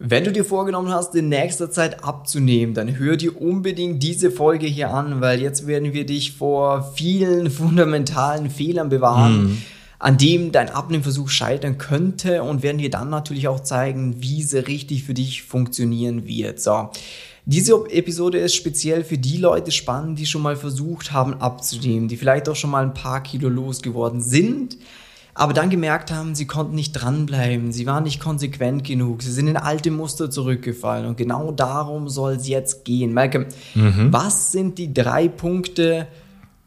Wenn du dir vorgenommen hast, in nächster Zeit abzunehmen, dann hör dir unbedingt diese Folge hier an, weil jetzt werden wir dich vor vielen fundamentalen Fehlern bewahren, mm. an dem dein Abnehmversuch scheitern könnte und werden dir dann natürlich auch zeigen, wie sie richtig für dich funktionieren wird. So. Diese Episode ist speziell für die Leute spannend, die schon mal versucht haben abzunehmen, die vielleicht auch schon mal ein paar Kilo losgeworden sind aber dann gemerkt haben, sie konnten nicht dranbleiben, sie waren nicht konsequent genug, sie sind in alte Muster zurückgefallen und genau darum soll es jetzt gehen. Malcolm, mhm. was sind die drei Punkte,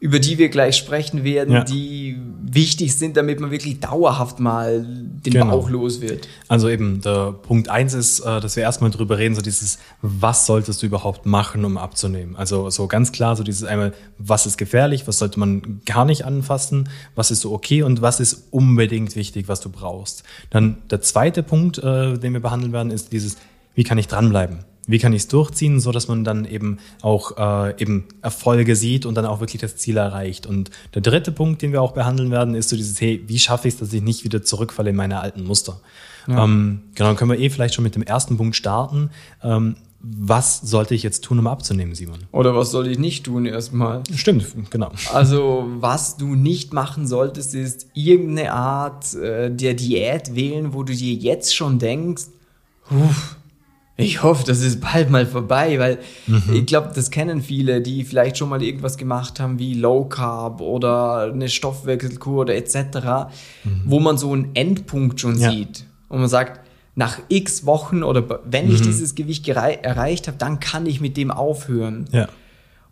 über die wir gleich sprechen werden, ja. die wichtig sind, damit man wirklich dauerhaft mal den genau. Bauch los wird. Also eben, der Punkt eins ist, äh, dass wir erstmal drüber reden, so dieses, was solltest du überhaupt machen, um abzunehmen? Also so ganz klar, so dieses einmal, was ist gefährlich, was sollte man gar nicht anfassen, was ist so okay und was ist unbedingt wichtig, was du brauchst. Dann der zweite Punkt, äh, den wir behandeln werden, ist dieses, wie kann ich dranbleiben? Wie kann ich es durchziehen, so dass man dann eben auch äh, eben Erfolge sieht und dann auch wirklich das Ziel erreicht. Und der dritte Punkt, den wir auch behandeln werden, ist so dieses, hey, wie schaffe ich es, dass ich nicht wieder zurückfalle in meine alten Muster? Ja. Ähm, genau, dann können wir eh vielleicht schon mit dem ersten Punkt starten. Ähm, was sollte ich jetzt tun, um abzunehmen, Simon? Oder was soll ich nicht tun erstmal? Stimmt, genau. Also, was du nicht machen solltest, ist irgendeine Art äh, der Diät wählen, wo du dir jetzt schon denkst, uff, ich hoffe, das ist bald mal vorbei, weil mhm. ich glaube, das kennen viele, die vielleicht schon mal irgendwas gemacht haben wie Low Carb oder eine Stoffwechselkur oder etc., mhm. wo man so einen Endpunkt schon ja. sieht und man sagt, nach x Wochen oder wenn mhm. ich dieses Gewicht erreicht habe, dann kann ich mit dem aufhören. Ja.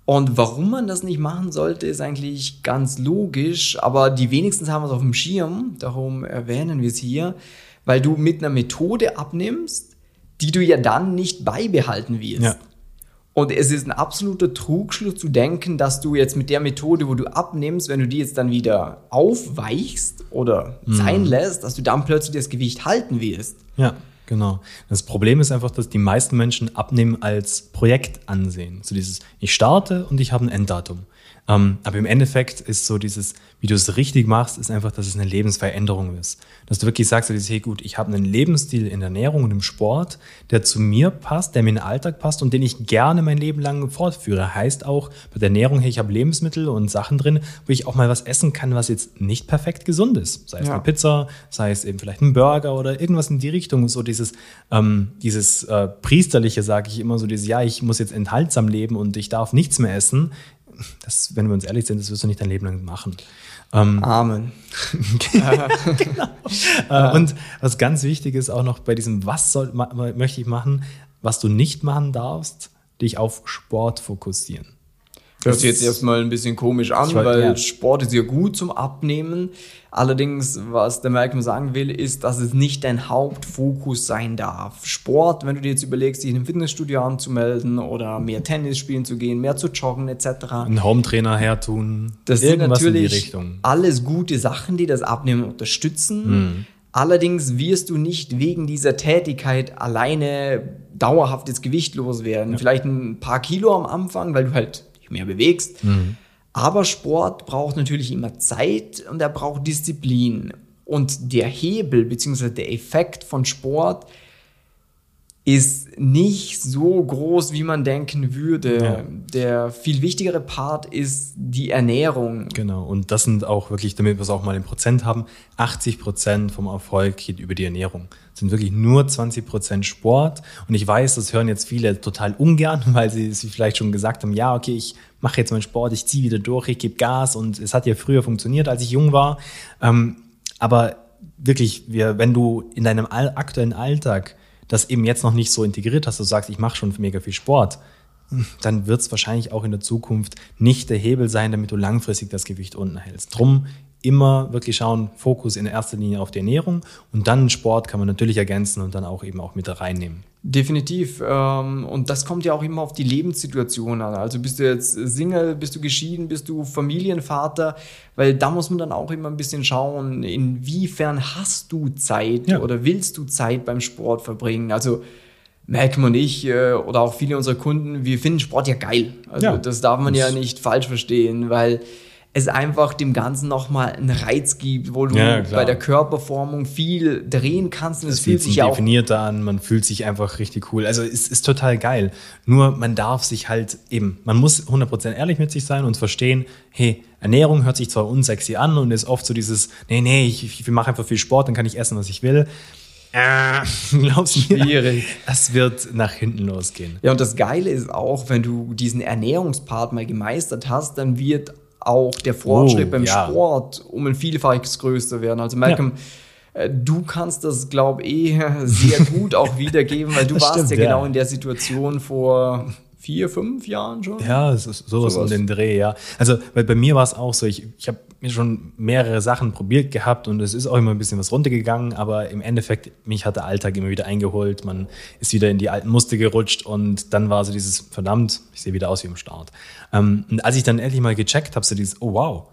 Und warum man das nicht machen sollte, ist eigentlich ganz logisch, aber die wenigsten haben es auf dem Schirm, darum erwähnen wir es hier, weil du mit einer Methode abnimmst, die du ja dann nicht beibehalten wirst. Ja. Und es ist ein absoluter Trugschluss zu denken, dass du jetzt mit der Methode, wo du abnimmst, wenn du die jetzt dann wieder aufweichst oder mhm. sein lässt, dass du dann plötzlich das Gewicht halten wirst. Ja, genau. Das Problem ist einfach, dass die meisten Menschen Abnehmen als Projekt ansehen. So dieses, ich starte und ich habe ein Enddatum. Ähm, aber im Endeffekt ist so dieses, wie du es richtig machst, ist einfach, dass es eine Lebensveränderung ist. Dass du wirklich sagst, hey gut, ich habe einen Lebensstil in der Ernährung und im Sport, der zu mir passt, der mir in den Alltag passt und den ich gerne mein Leben lang fortführe. Heißt auch bei der Ernährung, hey, ich habe Lebensmittel und Sachen drin, wo ich auch mal was essen kann, was jetzt nicht perfekt gesund ist. Sei es ja. eine Pizza, sei es eben vielleicht ein Burger oder irgendwas in die Richtung. So dieses, ähm, dieses äh, priesterliche, sage ich immer so, dieses, ja, ich muss jetzt enthaltsam leben und ich darf nichts mehr essen das, wenn wir uns ehrlich sind, das wirst du nicht dein Leben lang machen. Ähm, Amen. genau. Äh, und was ganz wichtig ist auch noch bei diesem, was soll, möchte ich machen, was du nicht machen darfst, dich auf Sport fokussieren. Hört sich jetzt erstmal ein bisschen komisch an, wollt, weil ja. Sport ist ja gut zum Abnehmen. Allerdings, was der Malcolm sagen will, ist, dass es nicht dein Hauptfokus sein darf. Sport, wenn du dir jetzt überlegst, dich in einem Fitnessstudio anzumelden oder mehr Tennis spielen zu gehen, mehr zu joggen etc. Einen Hometrainer hertun. Das sind natürlich alles gute Sachen, die das Abnehmen unterstützen. Hm. Allerdings wirst du nicht wegen dieser Tätigkeit alleine dauerhaftes Gewicht loswerden. Ja. Vielleicht ein paar Kilo am Anfang, weil du halt mehr bewegst. Mhm. Aber Sport braucht natürlich immer Zeit und er braucht Disziplin. Und der Hebel bzw. der Effekt von Sport ist nicht so groß, wie man denken würde. Ja. Der viel wichtigere Part ist die Ernährung. Genau, und das sind auch wirklich, damit wir es auch mal in Prozent haben, 80 Prozent vom Erfolg geht über die Ernährung. Es sind wirklich nur 20 Prozent Sport. Und ich weiß, das hören jetzt viele total ungern, weil sie, sie vielleicht schon gesagt haben, ja, okay, ich mache jetzt meinen Sport, ich ziehe wieder durch, ich gebe Gas und es hat ja früher funktioniert, als ich jung war. Ähm, aber wirklich, wir, wenn du in deinem aktuellen Alltag das eben jetzt noch nicht so integriert hast, du sagst, ich mache schon mega viel Sport, dann wird es wahrscheinlich auch in der Zukunft nicht der Hebel sein, damit du langfristig das Gewicht unten hältst. Drum immer wirklich schauen, Fokus in erster Linie auf die Ernährung und dann Sport kann man natürlich ergänzen und dann auch eben auch mit reinnehmen. Definitiv. Ähm, und das kommt ja auch immer auf die Lebenssituation an. Also bist du jetzt Single, bist du geschieden, bist du Familienvater, weil da muss man dann auch immer ein bisschen schauen, inwiefern hast du Zeit ja. oder willst du Zeit beim Sport verbringen. Also Malcolm und ich äh, oder auch viele unserer Kunden, wir finden Sport ja geil. Also ja. das darf man ja nicht falsch verstehen, weil es einfach dem Ganzen nochmal einen Reiz gibt, wo du Ja, bei der Körperformung viel drehen kannst und es fühlt sich ja auch definierter an, man fühlt sich einfach richtig cool. Also es ist total geil. Nur man darf sich halt eben, man muss 100% ehrlich mit sich sein und verstehen, hey, Ernährung hört sich zwar unsexy an und ist oft so dieses, nee, nee, ich, ich mache einfach viel Sport, dann kann ich essen, was ich will. Äh, glaubst du mir? Schwierig. Das wird nach hinten losgehen. Ja, und das Geile ist auch, wenn du diesen Ernährungspart mal gemeistert hast, dann wird auch der Fortschritt Oh, beim ja. Sport um ein Vielfaches größer werden. Also Malcolm, äh, du kannst das, glaube ich, eh sehr gut auch wiedergeben, weil du Das warst stimmt, ja ja. genau in der Situation vor vier, fünf Jahren schon. Ja, es ist sowas, Sowas. um den Dreh, ja. Also, weil bei mir war es auch so, ich, ich habe schon mehrere Sachen probiert gehabt und es ist auch immer ein bisschen was runtergegangen, aber im Endeffekt, mich hat der Alltag immer wieder eingeholt, man ist wieder in die alten Muster gerutscht und dann war so dieses, verdammt, ich sehe wieder aus wie im Start. Ähm, und als ich dann endlich mal gecheckt habe, so dieses, oh wow,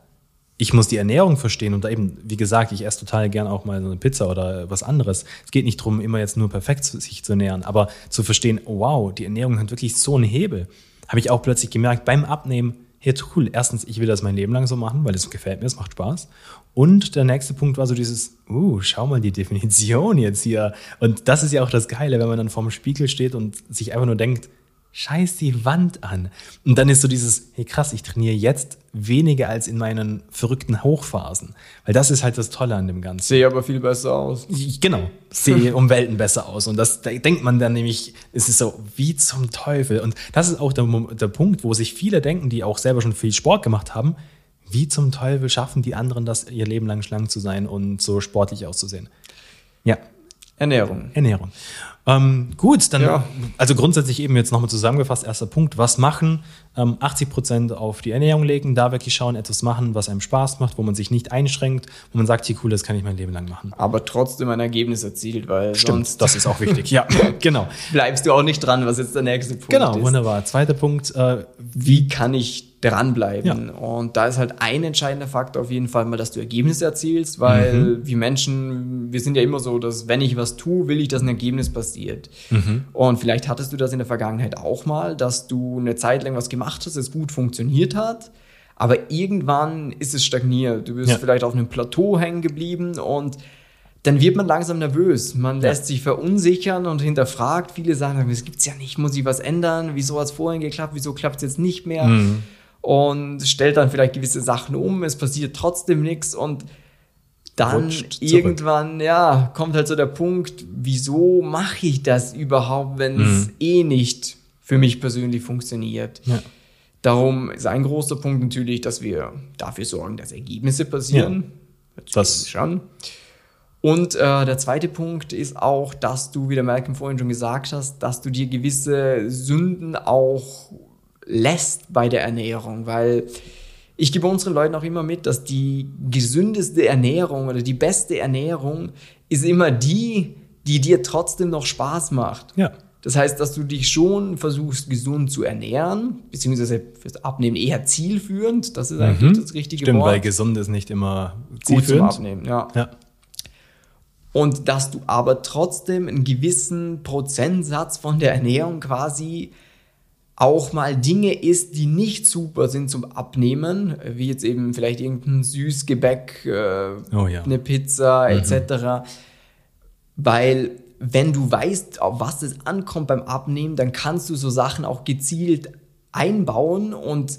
ich muss die Ernährung verstehen und da eben, wie gesagt, ich esse total gern auch mal so eine Pizza oder was anderes. Es geht nicht darum, immer jetzt nur perfekt sich zu ernähren, aber zu verstehen, oh wow, die Ernährung hat wirklich so einen Hebel. Habe ich auch plötzlich gemerkt beim Abnehmen, hey, cool, erstens, ich will das mein Leben lang so machen, weil es gefällt mir, es macht Spaß. Und der nächste Punkt war so dieses, uh, schau mal die Definition jetzt hier. Und das ist ja auch das Geile, wenn man dann vorm Spiegel steht und sich einfach nur denkt, scheiß die Wand an. Und dann ist so dieses, hey krass, ich trainiere jetzt weniger als in meinen verrückten Hochphasen. Weil das ist halt das Tolle an dem Ganzen. Sehe aber viel besser aus. Genau, sehe um Welten besser aus. Und das da denkt man dann nämlich, es ist so, wie zum Teufel. Und das ist auch der, der Punkt, wo sich viele denken, die auch selber schon viel Sport gemacht haben, wie zum Teufel schaffen die anderen das, ihr Leben lang schlank zu sein und so sportlich auszusehen. Ja, Ernährung. Ernährung. Ähm, gut, dann, Ja. also grundsätzlich eben jetzt nochmal zusammengefasst, erster Punkt, was machen? Ähm, 80 Prozent auf die Ernährung legen, da wirklich schauen, etwas machen, was einem Spaß macht, wo man sich nicht einschränkt, wo man sagt, hier cool, das kann ich mein Leben lang machen. Aber trotzdem ein Ergebnis erzielt, weil sonst das ist auch wichtig. ja, genau. bleibst du auch nicht dran, was jetzt der nächste Punkt Genau, ist. wunderbar. Zweiter Punkt, äh, wie kann ich dranbleiben? Und da ist halt ein entscheidender Faktor auf jeden Fall mal, dass du Ergebnisse erzielst, weil Mhm. wir Menschen, wir sind ja immer so, dass wenn ich was tue, will ich, dass ein Ergebnis passiert. Mhm. Und vielleicht hattest du das in der Vergangenheit auch mal, dass du eine Zeit lang was gemacht hast, es gut funktioniert hat. Aber irgendwann ist es stagniert. Du bist Ja. vielleicht auf einem Plateau hängen geblieben und dann wird man langsam nervös. Man lässt sich verunsichern und hinterfragt. Viele sagen, es gibt's ja nicht, muss ich was ändern? Wieso hat es vorhin geklappt? Wieso klappt es jetzt nicht mehr? Mhm. Und stellt dann vielleicht gewisse Sachen um. Es passiert trotzdem nichts und dann Rutscht zurück. irgendwann, ja, kommt halt so der Punkt, wieso mache ich das überhaupt, wenn es eh nicht für mich persönlich funktioniert? ja. Darum ist ein großer Punkt natürlich, dass wir dafür sorgen, dass Ergebnisse passieren. Sich Das- an. Und äh, der zweite Punkt ist auch, dass du, wie der Malcolm vorhin schon gesagt hast, dass du dir gewisse Sünden auch lässt bei der Ernährung, weil ich gebe unseren Leuten auch immer mit, dass die gesündeste Ernährung oder die beste Ernährung ist immer die, die dir trotzdem noch Spaß macht. Ja. Das heißt, dass du dich schon versuchst, gesund zu ernähren, beziehungsweise fürs Abnehmen eher zielführend. Das ist eigentlich das richtige Mhm. Stimmt, weil Wort. gesund ist nicht immer Gut zum zielführend. Abnehmen, ja. Ja. Und dass du aber trotzdem einen gewissen Prozentsatz von der Ernährung quasi auch mal Dinge isst, die nicht super sind zum Abnehmen, wie jetzt eben vielleicht irgendein Süßgebäck, äh, Oh ja. eine Pizza etc. Weil wenn du weißt, auf was es ankommt beim Abnehmen, dann kannst du so Sachen auch gezielt einbauen und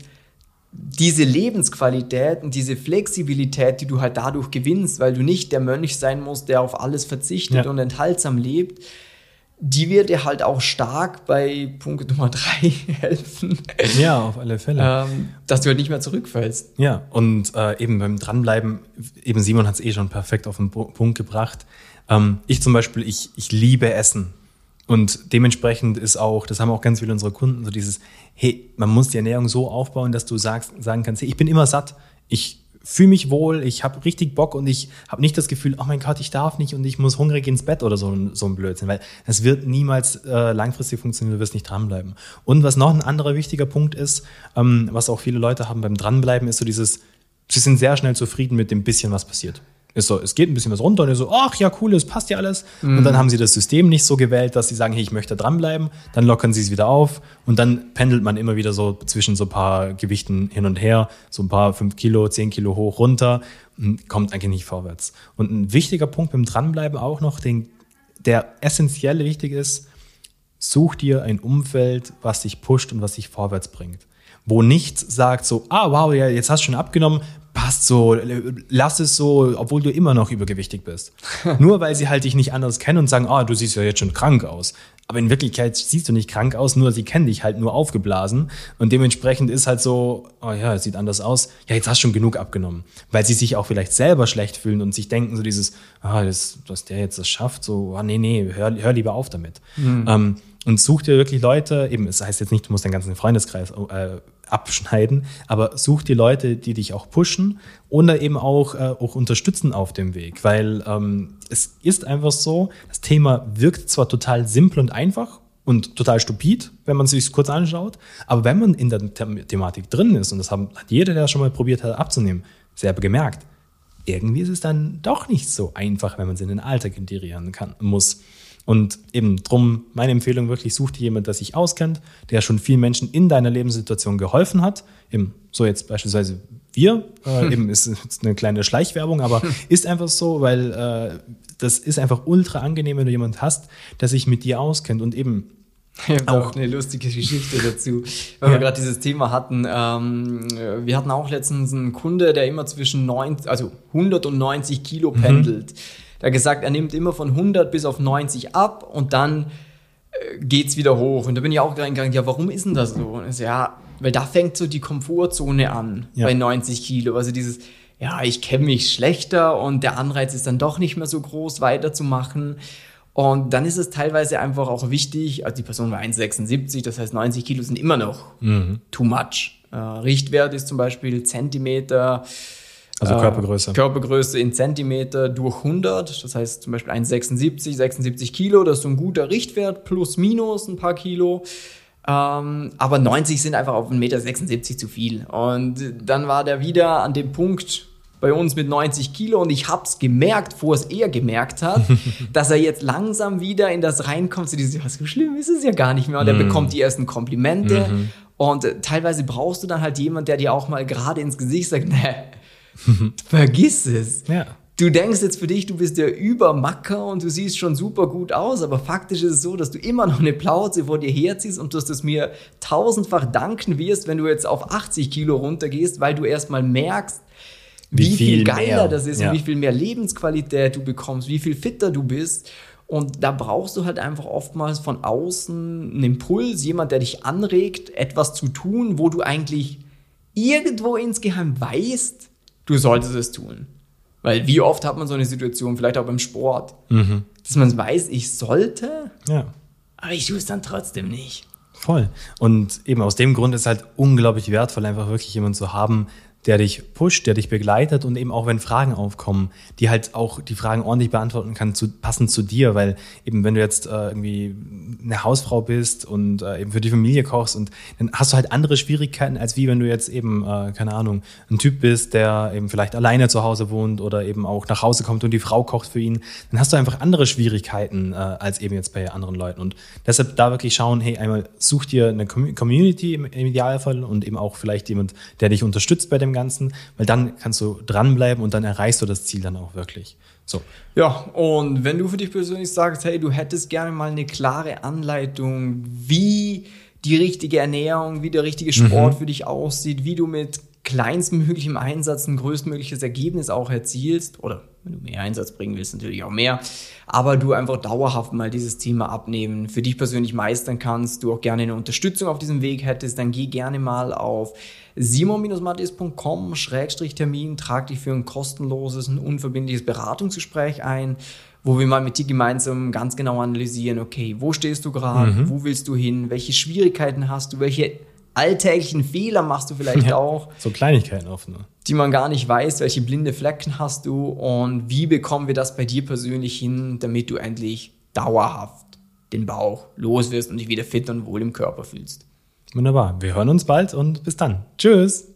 diese Lebensqualität und diese Flexibilität, die du halt dadurch gewinnst, weil du nicht der Mönch sein musst, der auf alles verzichtet Ja. und enthaltsam lebt, die wird dir halt auch stark bei Punkt Nummer drei helfen, ja, auf alle Fälle. ähm, dass du halt nicht mehr zurückfällst. Ja, und äh, eben beim Dranbleiben, eben Simon hat es eh schon perfekt auf den Pu- Punkt gebracht. Ähm, ich zum Beispiel, ich, ich liebe Essen. Und dementsprechend ist auch, das haben auch ganz viele unserer Kunden, so dieses, hey, man muss die Ernährung so aufbauen, dass du sagst, sagen kannst, hey, ich bin immer satt, ich fühle mich wohl, ich habe richtig Bock und ich habe nicht das Gefühl, oh mein Gott, ich darf nicht und ich muss hungrig ins Bett oder so, ein- so ein Blödsinn, weil es wird niemals äh, langfristig funktionieren, du wirst nicht dranbleiben. Und was noch ein anderer wichtiger Punkt ist, ähm, was auch viele Leute haben beim Dranbleiben, ist so dieses, sie sind sehr schnell zufrieden mit dem bisschen, was passiert. Ist so, es geht ein bisschen was runter und ihr so, ach ja, cool, es passt ja alles. Und dann haben sie das System nicht so gewählt, dass sie sagen, hey, ich möchte dranbleiben. Dann lockern sie es wieder auf und dann pendelt man immer wieder so zwischen so ein paar Gewichten hin und her, so ein paar fünf Kilo, zehn Kilo hoch, runter und kommt eigentlich nicht vorwärts. Und ein wichtiger Punkt beim Dranbleiben auch noch, den, der essentiell wichtig ist, such dir ein Umfeld, was dich pusht und was dich vorwärts bringt. Wo nichts sagt so, ah wow, ja, jetzt hast du schon abgenommen, passt so, lass es so, obwohl du immer noch übergewichtig bist. nur weil sie halt dich nicht anders kennen und sagen, ah, du siehst ja jetzt schon krank aus. Aber in Wirklichkeit siehst du nicht krank aus, nur sie kennen dich halt nur aufgeblasen. Und dementsprechend ist halt so, oh ja, es sieht anders aus. Ja, jetzt hast du schon genug abgenommen. Weil sie sich auch vielleicht selber schlecht fühlen und sich denken, so dieses, ah, das, dass der jetzt das schafft, so, ah, nee, nee, hör, hör lieber auf damit. Mhm. Ähm, und such dir wirklich Leute, eben, es heißt jetzt nicht, du musst deinen ganzen Freundeskreis äh, abschneiden, aber such dir Leute, die dich auch pushen oder eben auch, äh, auch unterstützen auf dem Weg, weil ähm, es ist einfach so, das Thema wirkt zwar total simpel und einfach und total stupid, wenn man es sich kurz anschaut, aber wenn man in der The Thematik drin ist, und das haben, hat jeder, der schon mal probiert hat abzunehmen, selber gemerkt, irgendwie ist es dann doch nicht so einfach, wenn man es in den Alltag integrieren kann, muss. Und eben drum meine Empfehlung wirklich, such dir jemand, der sich auskennt, der schon vielen Menschen in deiner Lebenssituation geholfen hat. Eben so jetzt beispielsweise wir, äh, eben ist, ist eine kleine Schleichwerbung, aber ist einfach so, weil äh, das ist einfach ultra angenehm, wenn du jemand hast, der sich mit dir auskennt und eben auch eine lustige Geschichte dazu, weil ja. wir gerade dieses Thema hatten. Ähm, wir hatten auch letztens einen Kunde, der immer zwischen 90, also 100 und 90 Kilo mhm. pendelt. Mhm. Der hat gesagt, er nimmt immer von 100 bis auf 90 ab und dann äh, geht's wieder hoch. Und da bin ich auch reingegangen, ja, warum ist denn das so? Und so, ja, weil da fängt so die Komfortzone an ja. bei 90 Kilo. Also dieses, ja, ich kenne mich schlechter und der Anreiz ist dann doch nicht mehr so groß, weiterzumachen. Und dann ist es teilweise einfach auch wichtig, also die Person war 1,76, das heißt 90 Kilo sind immer noch mhm. too much. Äh, Richtwert ist zum Beispiel Zentimeter, also äh, Körpergröße. Körpergröße in Zentimeter durch 100. Das heißt zum Beispiel 1,76, 76 Kilo. Das ist so ein guter Richtwert, plus minus ein paar Kilo. Ähm, aber 90 sind einfach auf 1,76 Meter zu viel. Und dann war der wieder an dem Punkt bei uns mit 90 Kilo und ich hab's gemerkt, vor es er gemerkt hat, dass er jetzt langsam wieder in das reinkommt, so dieses, was so schlimm ist es ja gar nicht mehr. Und er mm. bekommt die ersten Komplimente. Mm -hmm. Und teilweise brauchst du dann halt jemand, der dir auch mal gerade ins Gesicht sagt, ne, Vergiss es. Ja. Du denkst jetzt für dich, du bist der Übermacker und du siehst schon super gut aus, aber faktisch ist es so, dass du immer noch eine Plauze vor dir herziehst und dass du es mir tausendfach danken wirst, wenn du jetzt auf 80 Kilo runtergehst, weil du erstmal merkst, wie, wie viel, viel, geiler mehr. das ist ja. und wie viel mehr Lebensqualität du bekommst, wie viel fitter du bist. Und da brauchst du halt einfach oftmals von außen einen Impuls, jemand, der dich anregt, etwas zu tun, wo du eigentlich irgendwo insgeheim weißt, du solltest es tun. Weil wie oft hat man so eine Situation, vielleicht auch beim Sport, mhm. dass man weiß, ich sollte, ja. aber ich tue es dann trotzdem nicht. Voll. Und eben aus dem Grund ist halt unglaublich wertvoll, einfach wirklich jemanden zu haben, der dich pusht, der dich begleitet und eben auch wenn Fragen aufkommen, die halt auch die Fragen ordentlich beantworten kann, zu, passend zu dir, weil eben wenn du jetzt äh, irgendwie eine Hausfrau bist und äh, eben für die Familie kochst und dann hast du halt andere Schwierigkeiten, als wie wenn du jetzt eben, äh, keine Ahnung, ein Typ bist, der eben vielleicht alleine zu Hause wohnt oder eben auch nach Hause kommt und die Frau kocht für ihn, dann hast du einfach andere Schwierigkeiten äh, als eben jetzt bei anderen Leuten und deshalb da wirklich schauen, hey, einmal such dir eine Community im Idealfall und eben auch vielleicht jemand, der dich unterstützt bei dem Ganzen, weil dann kannst du dranbleiben und dann erreichst du das Ziel dann auch wirklich. So. Ja, und wenn du für dich persönlich sagst, hey, du hättest gerne mal eine klare Anleitung, wie die richtige Ernährung, wie der richtige Sport mhm. für dich aussieht, wie du mit kleinstmöglichem Einsatz ein größtmögliches Ergebnis auch erzielst oder wenn du mehr Einsatz bringen willst, natürlich auch mehr, aber du einfach dauerhaft mal dieses Thema abnehmen, für dich persönlich meistern kannst, du auch gerne eine Unterstützung auf diesem Weg hättest, dann geh gerne mal auf simon-mattis.com-termin, trag dich für ein kostenloses und unverbindliches Beratungsgespräch ein, wo wir mal mit dir gemeinsam ganz genau analysieren, okay, wo stehst du gerade, mhm. wo willst du hin, welche Schwierigkeiten hast du, welche alltäglichen Fehler machst du vielleicht ja, auch. So Kleinigkeiten oft nur. Die man gar nicht weiß, welche blinde Flecken hast du und wie bekommen wir das bei dir persönlich hin, damit du endlich dauerhaft den Bauch los wirst und dich wieder fit und wohl im Körper fühlst. Wunderbar. Wir hören uns bald und bis dann. Tschüss.